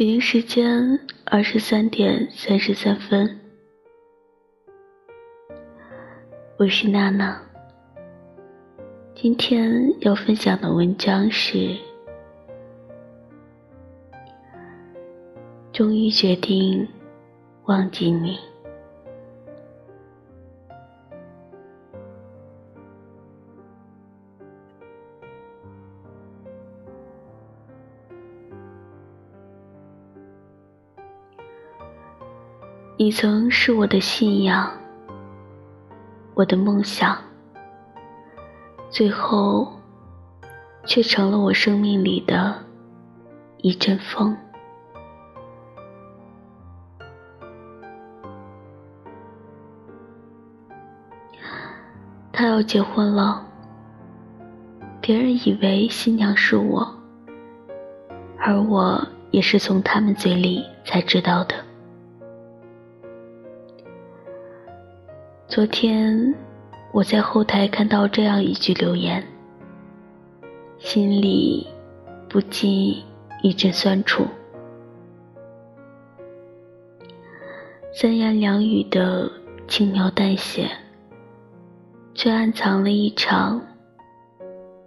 北京时间二十三点三十三分，我是娜娜。今天要分享的文章是：终于决定忘记你。你曾是我的信仰，我的梦想，最后却成了我生命里的一阵风。他要结婚了，别人以为新娘是我，而我也是从他们嘴里才知道的。昨天我在后台看到这样一句留言，心里不禁一阵酸楚。三言两语的轻描淡写，却暗藏了一场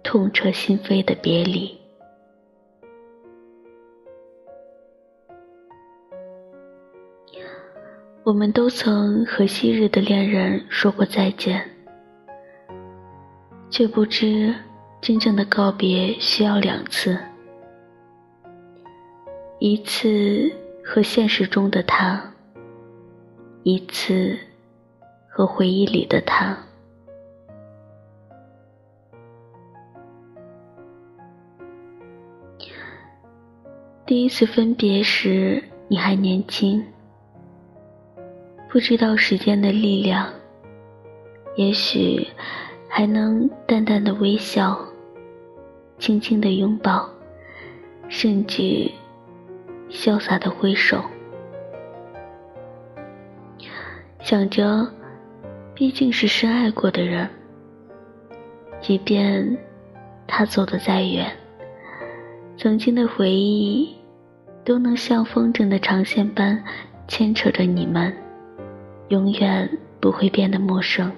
痛彻心扉的别离。我们都曾和昔日的恋人说过再见，却不知真正的告别需要两次：一次和现实中的他，一次和回忆里的他。第一次分别时，你还年轻。不知道时间的力量，也许还能淡淡的微笑，轻轻的拥抱，甚至潇洒的挥手，想着，毕竟是深爱过的人，即便他走得再远，曾经的回忆都能像风筝的长线般牵扯着你们。永远不会变得陌生。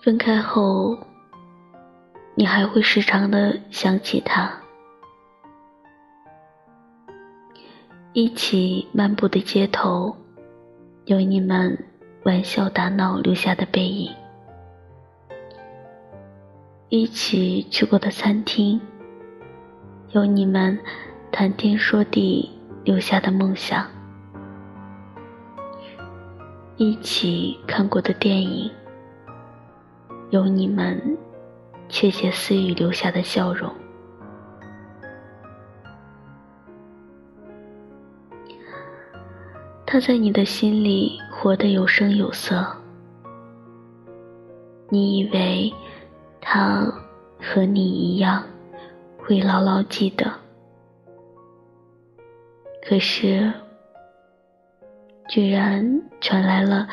分开后，你还会时常的想起他，一起漫步的街头，有你们玩笑打闹留下的背影，一起去过的餐厅。有你们谈天说地留下的梦想，一起看过的电影，有你们窃窃私语留下的笑容。他在你的心里活得有声有色，你以为他和你一样。会牢牢记得，可是，居然传来了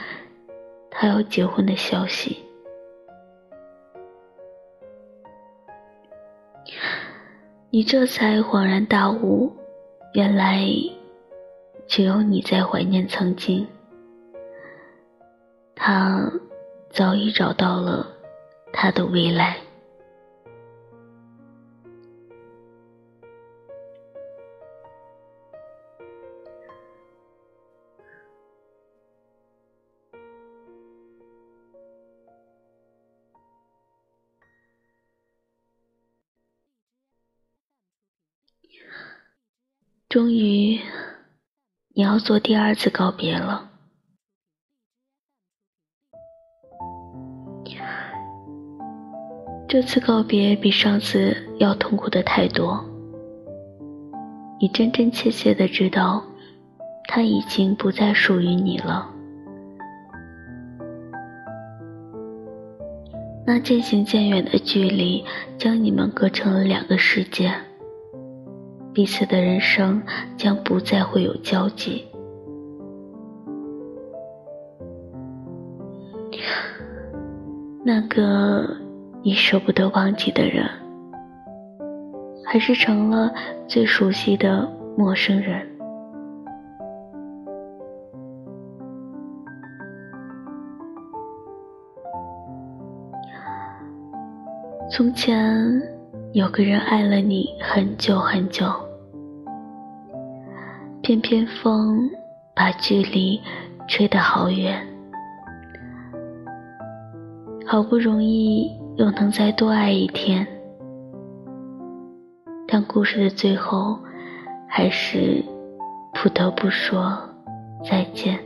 他要结婚的消息。你这才恍然大悟，原来只有你在怀念曾经。他早已找到了他的未来。终于，你要做第二次告别了。这次告别比上次要痛苦的太多。你真真切切的知道，他已经不再属于你了。那渐行渐远的距离，将你们隔成了两个世界。彼此的人生将不再会有交集。那个你舍不得忘记的人，还是成了最熟悉的陌生人？从前有个人爱了你很久很久，偏偏风把距离吹得好远，好不容易又能再多爱一天，但故事的最后还是不得不说再见。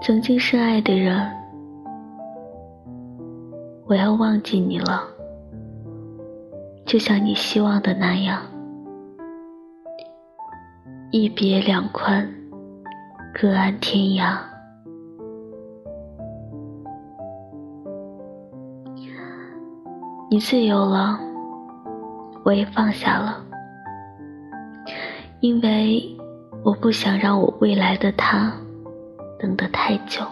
曾经深爱的人，我要忘记你了，就像你希望的那样，一别两宽，各安天涯。你自由了，我也放下了，因为我不想让我未来的他。等得太久。